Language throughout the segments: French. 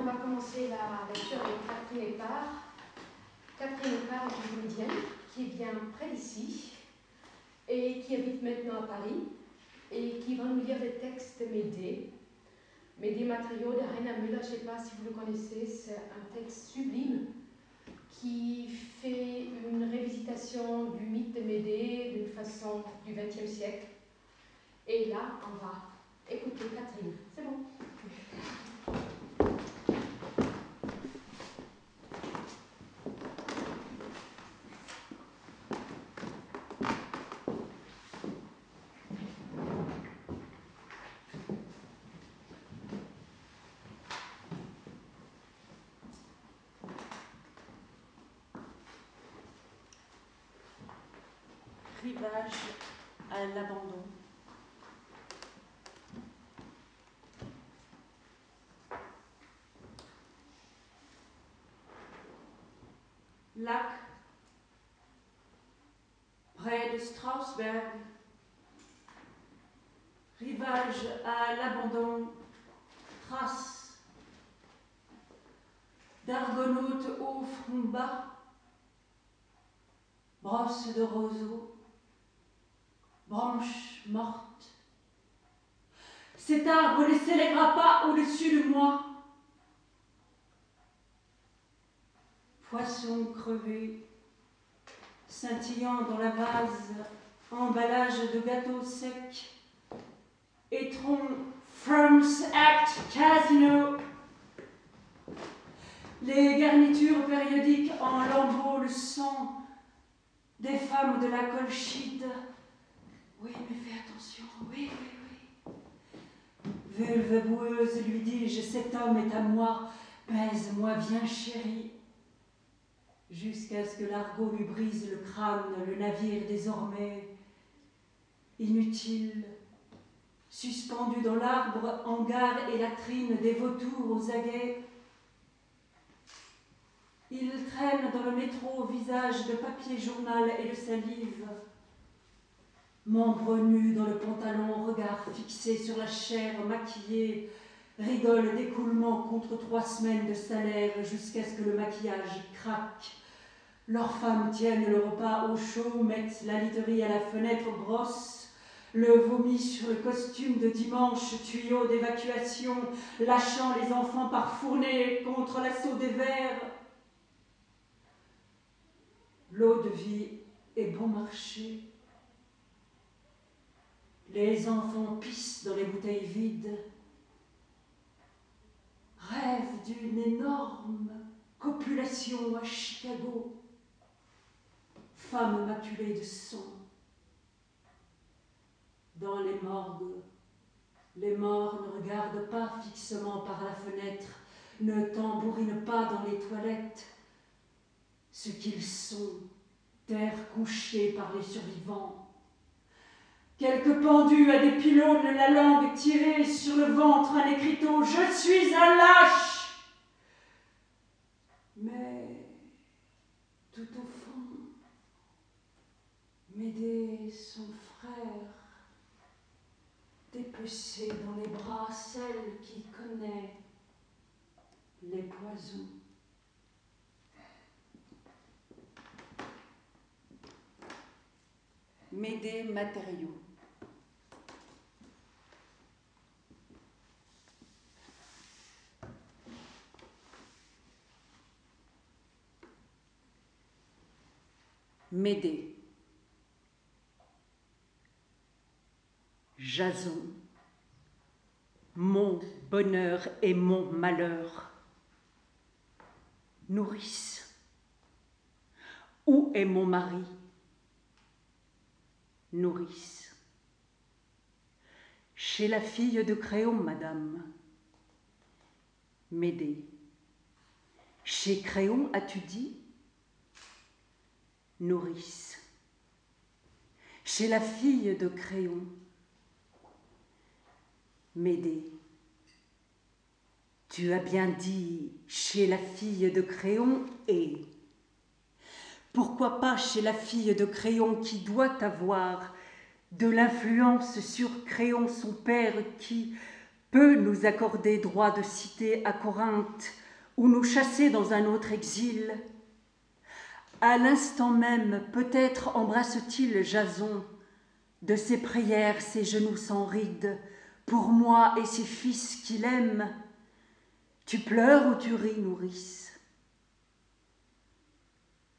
on va commencer la lecture avec Catherine Épard. Catherine Épard est une comédienne qui vient près d'ici et qui habite maintenant à Paris et qui va nous lire des textes de Médée. Médée Matériaux de Raina Müller, je ne sais pas si vous le connaissez, c'est un texte sublime qui fait une révisitation du mythe de Médée d'une façon du XXe siècle. Et là, on va écouter Catherine. C'est bon. à l'abandon. Lac, près de Strasberg, rivage à l'abandon, trace d'argonautes au front bas, brosse de roseaux, branche morte. Cet arbre ne s'élèvera pas au-dessus de moi. Poisson crevé, scintillant dans la vase, emballage de gâteaux secs, étron Firms Act Casino. Les garnitures périodiques en lambeaux, le sang des femmes de la colchide oui, mais fais attention, oui, oui, oui. Vulve boueuse, lui dis-je, cet homme est à moi, pèse-moi, viens chérie. Jusqu'à ce que l'argot lui brise le crâne, le navire désormais inutile, suspendu dans l'arbre, hangar et latrine des vautours aux aguets. Il traîne dans le métro visage de papier journal et de salive membre nu dans le pantalon, regard fixé sur la chair maquillée, rigole d'écoulement contre trois semaines de salaire jusqu'à ce que le maquillage craque. Leurs femmes tiennent le repas au chaud, mettent la literie à la fenêtre, brossent le vomi sur le costume de dimanche, tuyau d'évacuation, lâchant les enfants par fournée contre l'assaut des vers. L'eau de vie est bon marché. Les enfants pissent dans les bouteilles vides, rêvent d'une énorme copulation à Chicago, femme maculée de sang. Dans les morgues, les morts ne regardent pas fixement par la fenêtre, ne tambourinent pas dans les toilettes. Ce qu'ils sont, terre couchée par les survivants, Quelques pendus à des pylônes, la langue tirée sur le ventre, un écriteau Je suis un lâche Mais tout au fond, Médée, son frère, dépecé dans les bras, celle qui connaît les poisons. Médée matériaux. Jason, mon bonheur et mon malheur. Nourrice, où est mon mari? Nourrice. Chez la fille de Créon, madame. Médée. Chez Créon, as-tu dit? Nourrice. Chez la fille de Créon, Médée. Tu as bien dit chez la fille de Créon et pourquoi pas chez la fille de Créon qui doit avoir de l'influence sur Créon son père qui, peut nous accorder droit de citer à Corinthe ou nous chasser dans un autre exil? À l'instant même, peut-être embrasse-t-il Jason, de ses prières, ses genoux sans rides, pour moi et ses fils qu'il aime. Tu pleures ou tu ris, nourrice?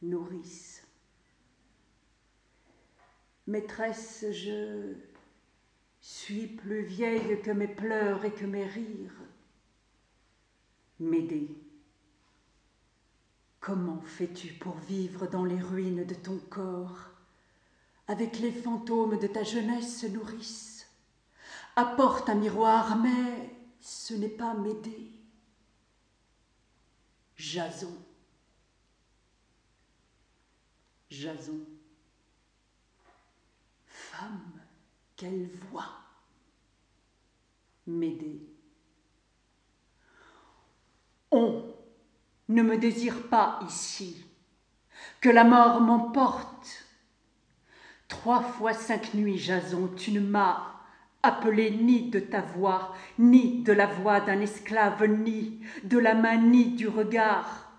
Nourrice. Maîtresse, je suis plus vieille que mes pleurs et que mes rires. M'aider. Comment fais-tu pour vivre dans les ruines de ton corps, avec les fantômes de ta jeunesse nourrice? Apporte un miroir, mais ce n'est pas m'aider. Jason. Jason. Femme, quelle voix M'aider. On ne me désire pas ici, que la mort m'emporte. Trois fois cinq nuits, Jason, tu ne m'as appelé ni de ta voix, ni de la voix d'un esclave, ni de la main, ni du regard.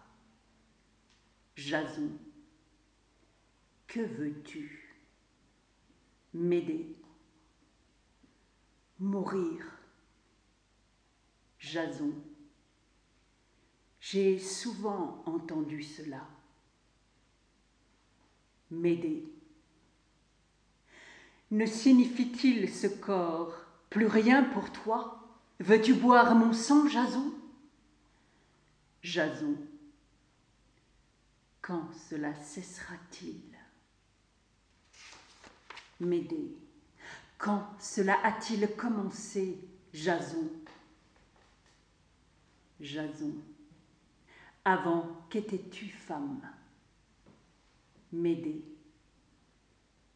Jason, que veux-tu? M'aider Mourir Jason, j'ai souvent entendu cela. M'aider. Ne signifie-t-il ce corps plus rien pour toi? Veux-tu boire mon sang, Jason? Jason. Quand cela cessera-t-il? M'aider. Quand cela a-t-il commencé, Jason? Jason. Avant, qu'étais-tu, femme? M'aider.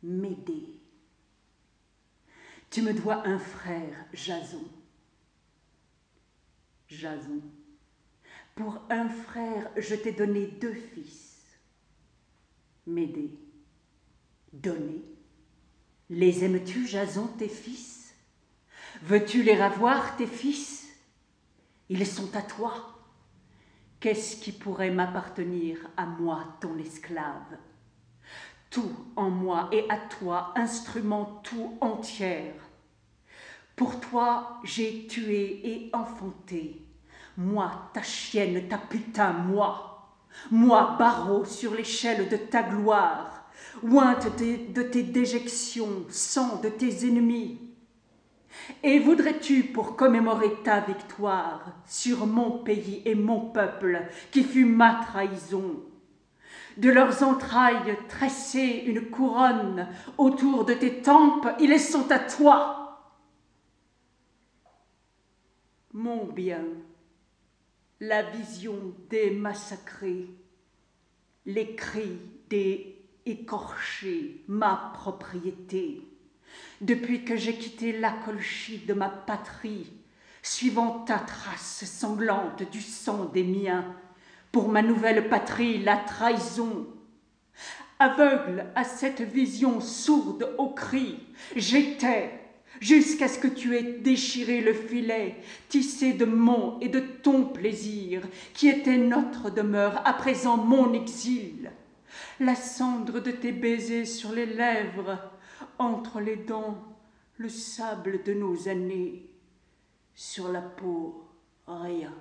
M'aider. Tu me dois un frère, Jason. Jason. Pour un frère, je t'ai donné deux fils. M'aider. Donner. Les aimes-tu, Jason, tes fils? Veux-tu les ravoir, tes fils? Ils sont à toi. Qu'est-ce qui pourrait m'appartenir à moi, ton esclave? Tout en moi et à toi, instrument tout entière. Pour toi, j'ai tué et enfanté. Moi, ta chienne, ta putain, moi. Moi, barreau sur l'échelle de ta gloire, ointe de tes déjections, sang de tes ennemis. Et voudrais-tu, pour commémorer ta victoire sur mon pays et mon peuple, qui fut ma trahison, de leurs entrailles tresser une couronne autour de tes tempes, ils sont à toi. Mon bien, la vision des massacrés, les cris des écorchés, ma propriété depuis que j'ai quitté la colchie de ma patrie, suivant ta trace sanglante du sang des miens, pour ma nouvelle patrie la trahison. Aveugle à cette vision sourde au cri, j'étais, jusqu'à ce que tu aies déchiré le filet, tissé de mon et de ton plaisir, qui était notre demeure, à présent mon exil. La cendre de tes baisers sur les lèvres, entre les dents le sable de nos années, sur la peau rien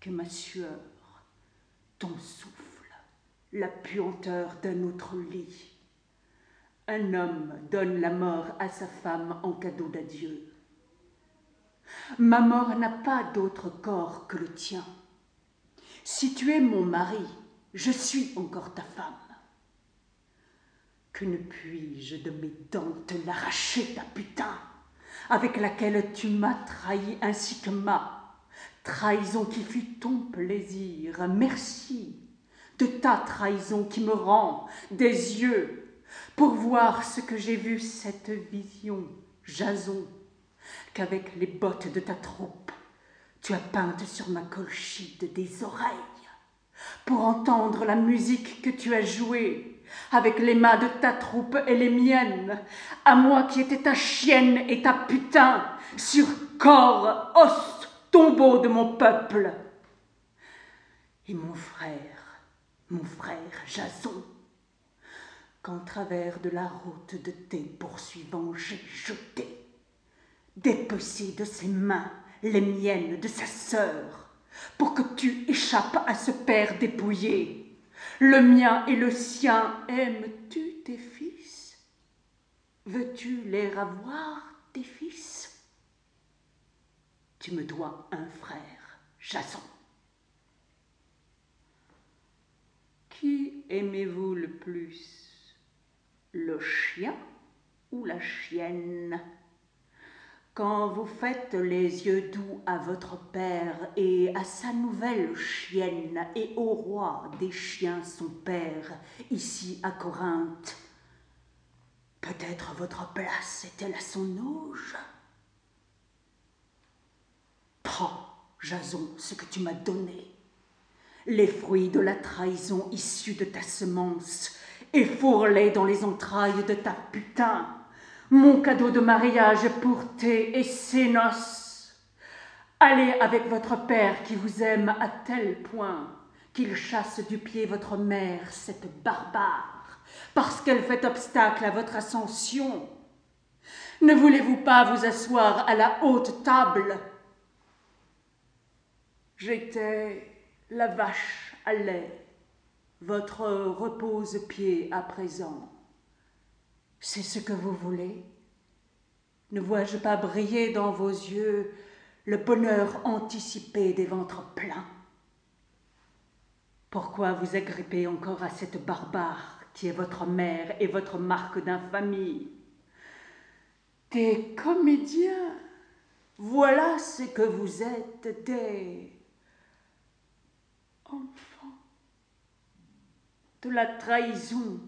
que ma sueur, ton souffle, la puanteur d'un autre lit. Un homme donne la mort à sa femme en cadeau d'adieu. Ma mort n'a pas d'autre corps que le tien. Si tu es mon mari, je suis encore ta femme. Que ne puis-je de mes dents te l'arracher, ta putain, avec laquelle tu m'as trahi ainsi que ma trahison qui fut ton plaisir. Merci de ta trahison qui me rend des yeux pour voir ce que j'ai vu cette vision, Jason, qu'avec les bottes de ta troupe, tu as peinte sur ma colchide des oreilles, pour entendre la musique que tu as jouée avec les mains de ta troupe et les miennes, à moi qui étais ta chienne et ta putain, sur corps, os, tombeau de mon peuple. Et mon frère, mon frère Jason, qu'en travers de la route de tes poursuivants j'ai jeté, dépecé de ses mains les miennes de sa sœur, pour que tu échappes à ce père dépouillé. Le mien et le sien, aimes-tu tes fils? Veux-tu les revoir, tes fils? Tu me dois un frère, Jason. Qui aimez-vous le plus? Le chien ou la chienne? Quand vous faites les yeux doux à votre père et à sa nouvelle chienne et au roi des chiens son père, ici à Corinthe, peut-être votre place est-elle à son auge? Prends, Jason, ce que tu m'as donné, les fruits de la trahison issus de ta semence, et fourre-les dans les entrailles de ta putain mon cadeau de mariage pour tes et ses noces. Allez avec votre père qui vous aime à tel point qu'il chasse du pied votre mère, cette barbare, parce qu'elle fait obstacle à votre ascension. Ne voulez-vous pas vous asseoir à la haute table J'étais la vache à lait, votre repose-pied à présent. C'est ce que vous voulez? Ne vois-je pas briller dans vos yeux le bonheur anticipé des ventres pleins? Pourquoi vous agrippez encore à cette barbare qui est votre mère et votre marque d'infamie? Des comédiens, voilà ce que vous êtes, des enfants de la trahison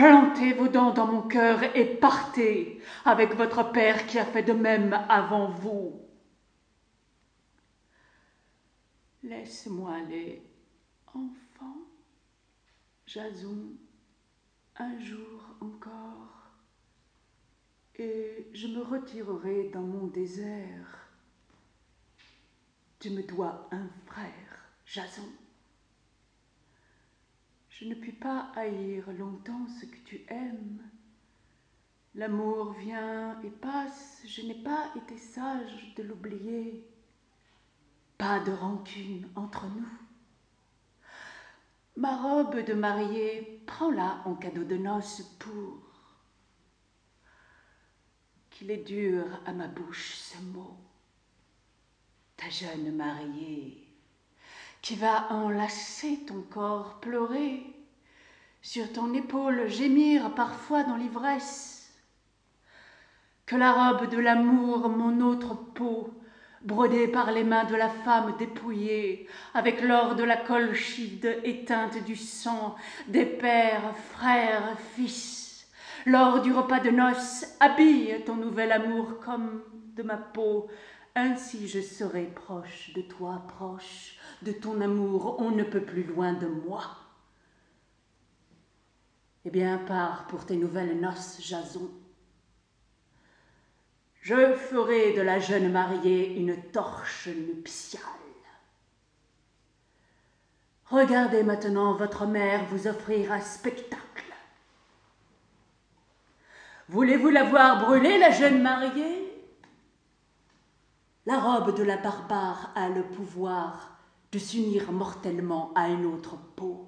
Plantez vos dents dans mon cœur et partez avec votre père qui a fait de même avant vous. Laisse-moi aller, enfant, Jason, un jour encore, et je me retirerai dans mon désert. Tu me dois un frère, Jason. Je ne puis pas haïr longtemps ce que tu aimes. L'amour vient et passe, je n'ai pas été sage de l'oublier. Pas de rancune entre nous. Ma robe de mariée, prends-la en cadeau de noces pour qu'il est dur à ma bouche ce mot. Ta jeune mariée qui va enlacer ton corps, pleurer, sur ton épaule gémir parfois dans l'ivresse. Que la robe de l'amour, mon autre peau, brodée par les mains de la femme dépouillée, avec l'or de la colchide éteinte du sang des pères, frères, fils, l'or du repas de noces, habille ton nouvel amour comme de ma peau, ainsi je serai proche de toi, proche de ton amour, on ne peut plus loin de moi. Eh bien, pars pour tes nouvelles noces, Jason. Je ferai de la jeune mariée une torche nuptiale. Regardez maintenant votre mère vous offrir un spectacle. Voulez-vous la voir brûler, la jeune mariée? La robe de la barbare a le pouvoir de s'unir mortellement à une autre peau.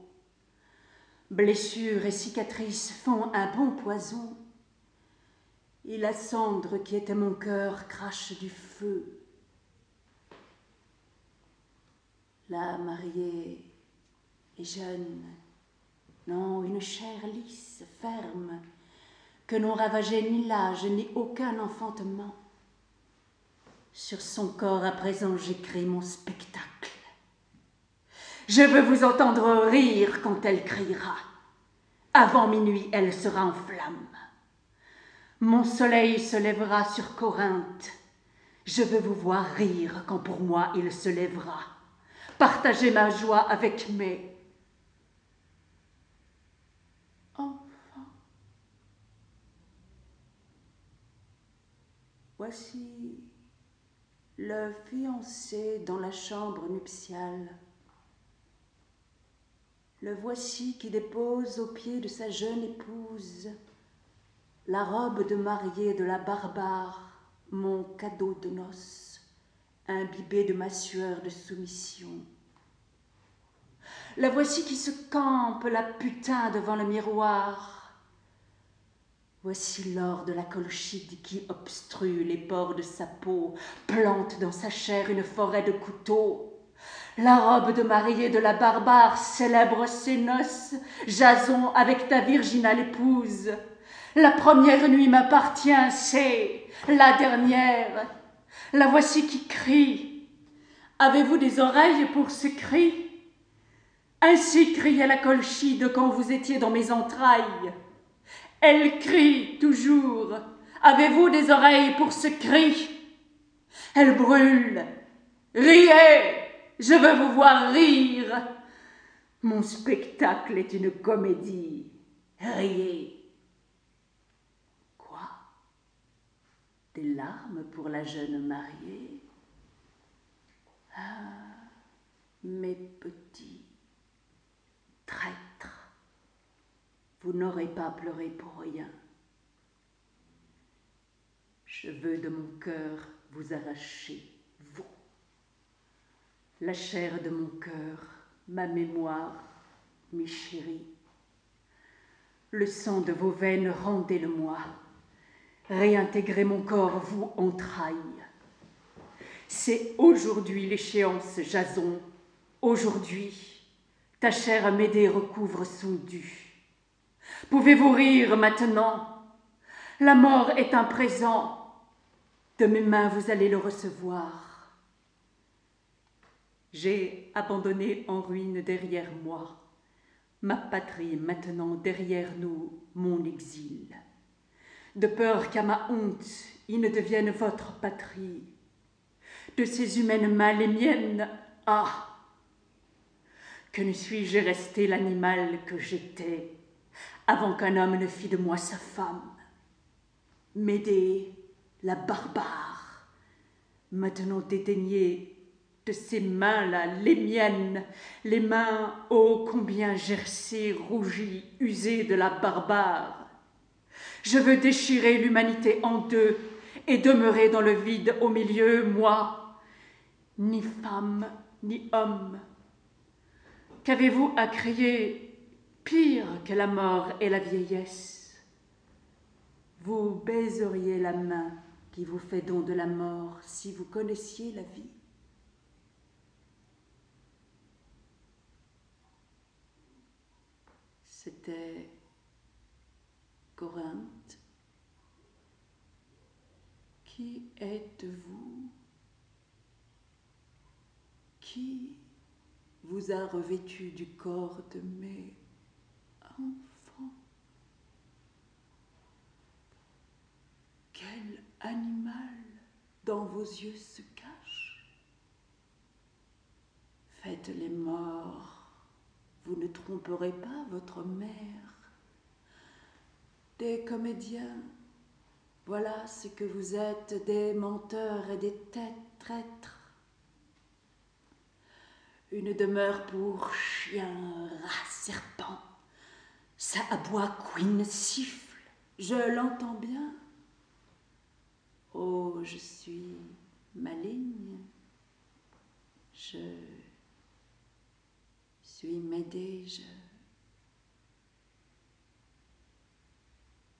Blessures et cicatrices font un bon poison, et la cendre qui était mon cœur crache du feu. La mariée est jeune, non, une chair lisse, ferme, que n'ont ravagé ni l'âge ni aucun enfantement. Sur son corps à présent j'écris mon spectacle. Je veux vous entendre rire quand elle criera. Avant minuit, elle sera en flamme. Mon soleil se lèvera sur Corinthe. Je veux vous voir rire quand pour moi il se lèvera. Partagez ma joie avec mes enfants. Voici le fiancé dans la chambre nuptiale. Le voici qui dépose aux pieds de sa jeune épouse la robe de mariée de la barbare, mon cadeau de noces, imbibé de ma sueur de soumission. La voici qui se campe, la putain, devant le miroir. Voici l'or de la colchide qui obstrue les pores de sa peau, plante dans sa chair une forêt de couteaux. La robe de mariée de la barbare célèbre ses noces, Jason avec ta virginale épouse. La première nuit m'appartient, c'est la dernière. La voici qui crie. Avez-vous des oreilles pour ce cri? Ainsi criait la colchide quand vous étiez dans mes entrailles. Elle crie toujours. Avez-vous des oreilles pour ce cri? Elle brûle. Riez Je veux vous voir rire. Mon spectacle est une comédie. Riez. des larmes pour la jeune mariée? Ah, mes petits vous n'aurez pas pleuré pour rien. Je veux de mon cœur vous arracher, vous, la chair de mon cœur, ma mémoire, mes chéris. Le sang de vos veines, rendez-le-moi réintégrer mon corps, vous entrailles. C'est aujourd'hui l'échéance, Jason, aujourd'hui. Ta chère Médée recouvre son dû. Pouvez-vous rire maintenant? La mort est un présent. De mes mains, vous allez le recevoir. J'ai abandonné en ruine derrière moi ma patrie maintenant derrière nous, mon exil de peur qu'à ma honte il ne devienne votre patrie. De ces humaines mains les miennes, ah Que ne suis-je resté l'animal que j'étais? Avant qu'un homme ne fît de moi sa femme. M'aider, la barbare, maintenant dédaignée de ces mains-là, les miennes, les mains ô combien gercées, rougies, usées de la barbare, je veux déchirer l'humanité en deux et demeurer dans le vide au milieu, moi, ni femme, ni homme. Qu'avez-vous à crier pire que la mort et la vieillesse Vous baiseriez la main qui vous fait don de la mort si vous connaissiez la vie. C'était Corinthe. Qui êtes-vous? Qui vous a revêtu du corps de mes enfants Quel animal dans vos yeux se cache? Faites les morts, vous ne tromperez pas votre mère des comédiens. Voilà ce que vous êtes, des menteurs et des têtes traîtres. Une demeure pour chien, rat, serpent. Ça aboie, queen, siffle? Je l'entends bien. Oh, je suis maligne. Je suis Médée, je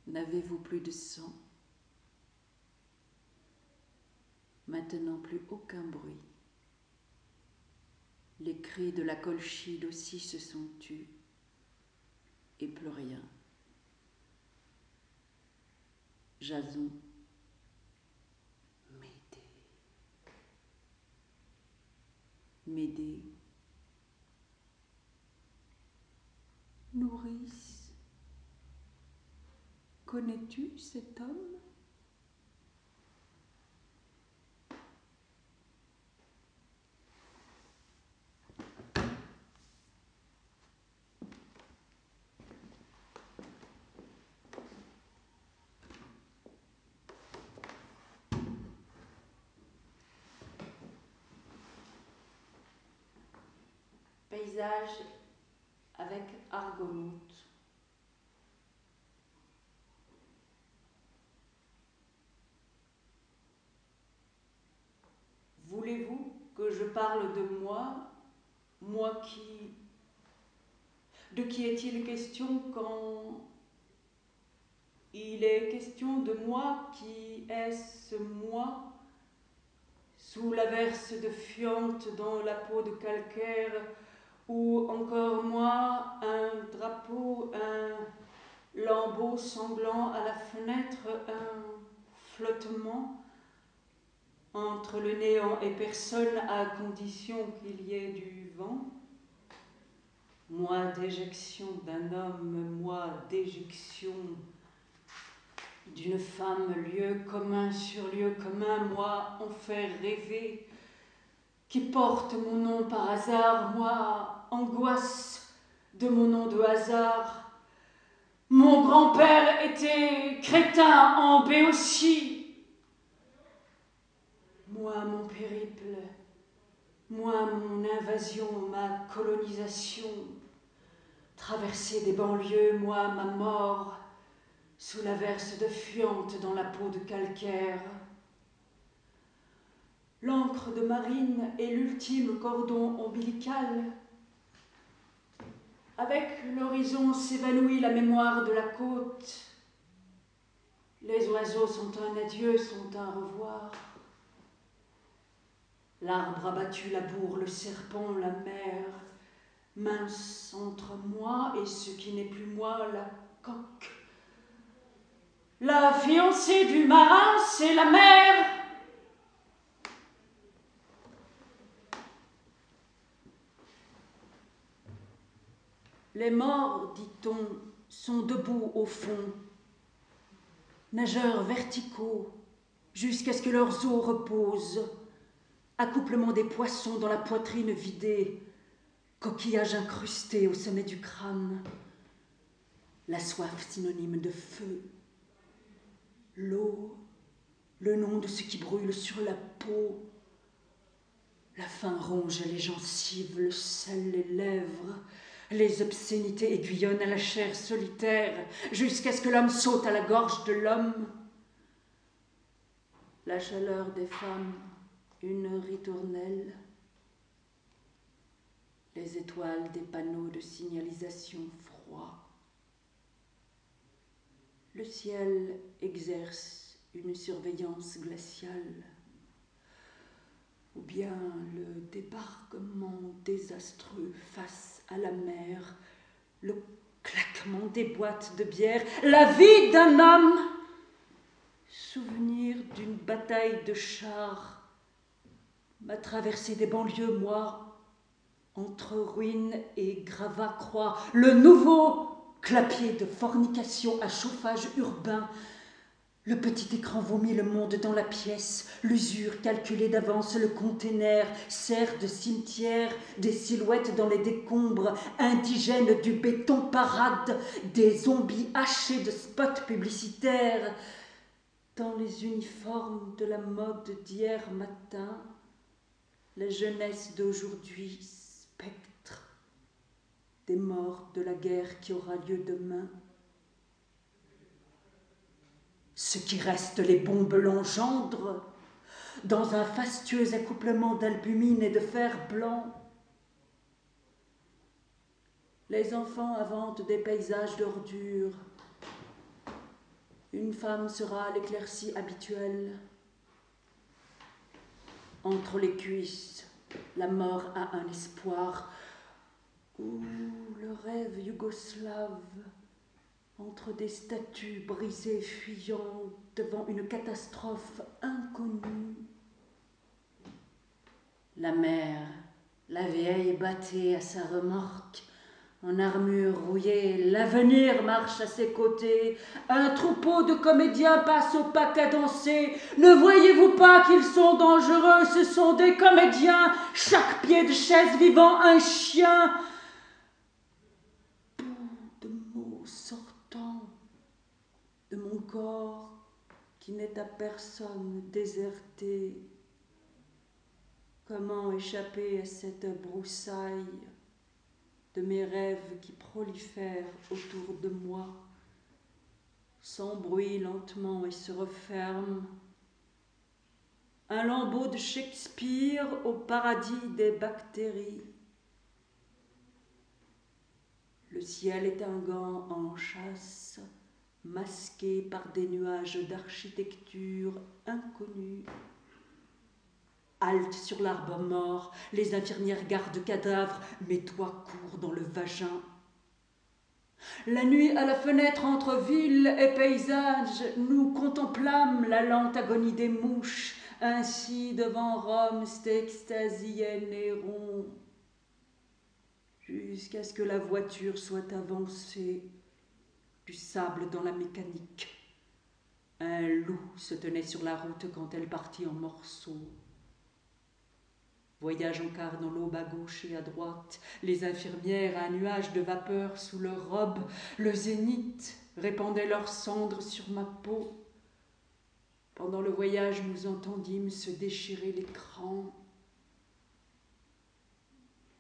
N'avez-vous plus de sang? Maintenant plus aucun bruit. Les cris de la colchide aussi se sont tus, et plus rien. Jason, Médée, Médée, nourrice, Connais-tu cet homme? Paysage avec Argonaute. Voulez-vous que je parle de moi, moi qui... De qui est-il question quand il est question de moi qui est-ce moi? Sous l'averse de fiente dans la peau de calcaire ou encore moi un drapeau, un lambeau sanglant à la fenêtre, un flottement entre le néant et personne à condition qu'il y ait du vent. Moi d'éjection d'un homme, moi d'éjection d'une femme, lieu commun sur lieu commun, moi en fait rêver, qui porte mon nom par hasard, moi angoisse de mon nom de hasard. Mon grand-père était crétin en Béotie, moi, mon périple, moi, mon invasion, ma colonisation, traverser des banlieues, moi, ma mort, sous la verse de fuante dans la peau de calcaire. L'encre de marine est l'ultime cordon ombilical. Avec l'horizon s'évanouit la mémoire de la côte. Les oiseaux sont un adieu, sont un revoir. L'arbre abattu, la bourre, le serpent, la mer, mince entre moi et ce qui n'est plus moi, la coque. La fiancée du marin, c'est la mer. Les morts, dit-on, sont debout au fond, nageurs verticaux, jusqu'à ce que leurs os reposent. Accouplement des poissons dans la poitrine vidée, coquillage incrusté au sommet du crâne, la soif synonyme de feu, l'eau, le nom de ce qui brûle sur la peau, la faim ronge les gencives, le sel les lèvres, les obscénités aiguillonnent à la chair solitaire jusqu'à ce que l'homme saute à la gorge de l'homme. La chaleur des femmes une ritournelle, les étoiles des panneaux de signalisation froid. Le ciel exerce une surveillance glaciale, ou bien le débarquement désastreux face la mer, le claquement des boîtes de bière, la vie d'un homme, souvenir d'une bataille de chars ma traversée des banlieues, moi, entre ruines et gravats croix, le nouveau clapier de fornication à chauffage urbain, le petit écran vomit le monde dans la pièce, l'usure calculée d'avance, le container sert de cimetière, des silhouettes dans les décombres, indigènes du béton parade, des zombies hachés de spots publicitaires. Dans les uniformes de la mode d'hier matin, la jeunesse d'aujourd'hui, spectre des morts de la guerre qui aura lieu demain. Ce qui reste, les bombes l'engendrent dans un fastueux accouplement d'albumine et de fer blanc. Les enfants inventent des paysages d'ordures. Une femme sera l'éclaircie habituelle. Entre les cuisses, la mort a un espoir. Ou le rêve yougoslave, entre des statues brisées fuyant devant une catastrophe inconnue. La mer, la vieille battait à sa remorque, en armure rouillée, l'avenir marche à ses côtés. Un troupeau de comédiens passe au pas cadencé. Ne voyez-vous pas qu'ils sont dangereux? Ce sont des comédiens, chaque pied de chaise vivant un chien. Corps qui n'est à personne déserté. Comment échapper à cette broussaille de mes rêves qui prolifèrent autour de moi, s'embrouillent lentement et se referment. Un lambeau de Shakespeare au paradis des bactéries. Le ciel est un gant en chasse, masqué par des nuages d'architecture inconnue. Halte sur l'arbre mort, les infirmières gardent cadavres, mais toi cours dans le vagin. La nuit à la fenêtre entre ville et paysage, nous contemplâmes la lente agonie des mouches, ainsi devant Rome s'extasiait Néron jusqu'à ce que la voiture soit avancée, du sable dans la mécanique. Un loup se tenait sur la route quand elle partit en morceaux. Voyage en quart dans l'aube à gauche et à droite, les infirmières, un nuage de vapeur sous leurs robes, le zénith répandait leurs cendres sur ma peau. Pendant le voyage, nous entendîmes se déchirer l'écran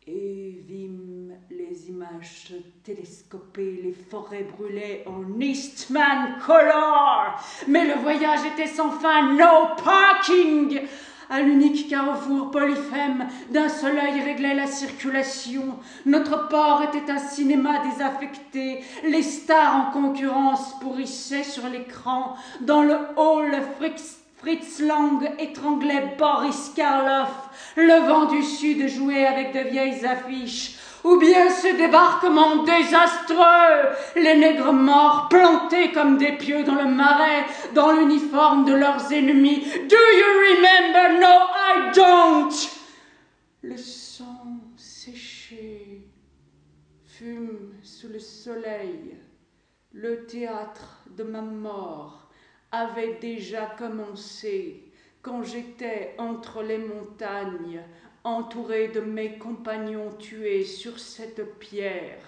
et vîmes les images télescopées, les forêts brûlées en Eastman Color. Mais le voyage était sans fin, no parking. À l'unique carrefour polyphème, d'un seul œil réglait la circulation. Notre port était un cinéma désaffecté. Les stars en concurrence pourrissaient sur l'écran. Dans le hall, Frix Fritz Lang étranglait Boris Karloff. Le vent du Sud jouait avec de vieilles affiches. Ou bien ce débarquement désastreux, les nègres morts plantés comme des pieux dans le marais, dans l'uniforme de leurs ennemis. Do you remember? No, I don't. Le sang séché fume sous le soleil, le théâtre de ma mort avait déjà commencé quand j'étais entre les montagnes, entouré de mes compagnons tués sur cette pierre,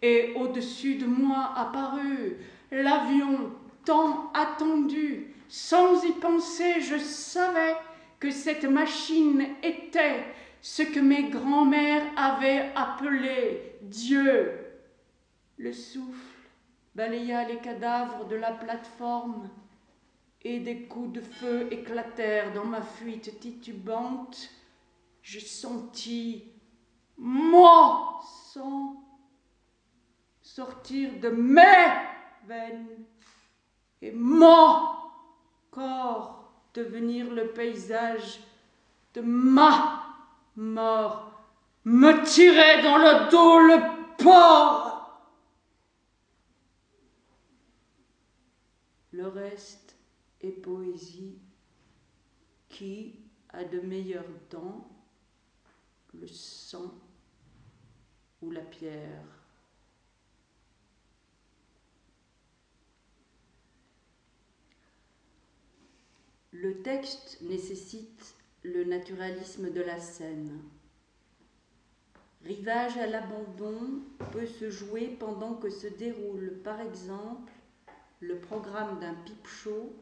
et au-dessus de moi apparut l'avion tant attendu. Sans y penser, je savais que cette machine était ce que mes grands-mères avaient appelé Dieu. Le souffle balaya les cadavres de la plateforme et des coups de feu éclatèrent dans ma fuite titubante. Je sentis moi sang sortir de mes veines et mon corps devenir le paysage de ma mort, me tirer dans le dos le porc. Le reste et poésie qui a de meilleurs temps le sang ou la pierre. Le texte nécessite le naturalisme de la scène. Rivage à l'abandon peut se jouer pendant que se déroule, par exemple, le programme d'un pipe show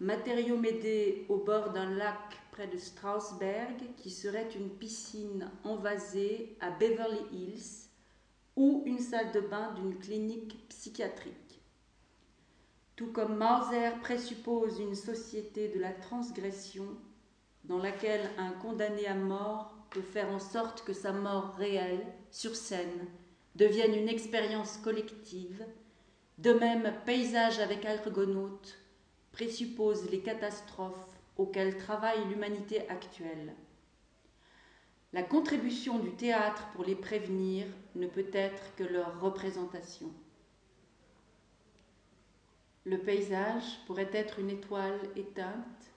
matériau médé au bord d'un lac près de Strausberg qui serait une piscine envasée à Beverly Hills ou une salle de bain d'une clinique psychiatrique. Tout comme Mauser présuppose une société de la transgression dans laquelle un condamné à mort peut faire en sorte que sa mort réelle, sur scène, devienne une expérience collective, de même paysage avec argonautes présuppose les catastrophes auxquelles travaille l'humanité actuelle. La contribution du théâtre pour les prévenir ne peut être que leur représentation. Le paysage pourrait être une étoile éteinte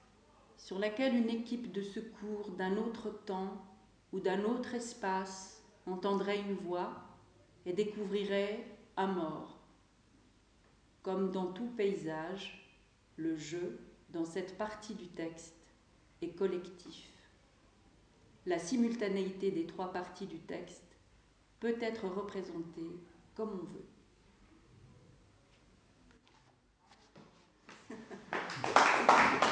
sur laquelle une équipe de secours d'un autre temps ou d'un autre espace entendrait une voix et découvrirait à mort. Comme dans tout paysage, le jeu, dans cette partie du texte, est collectif. La simultanéité des trois parties du texte peut être représentée comme on veut.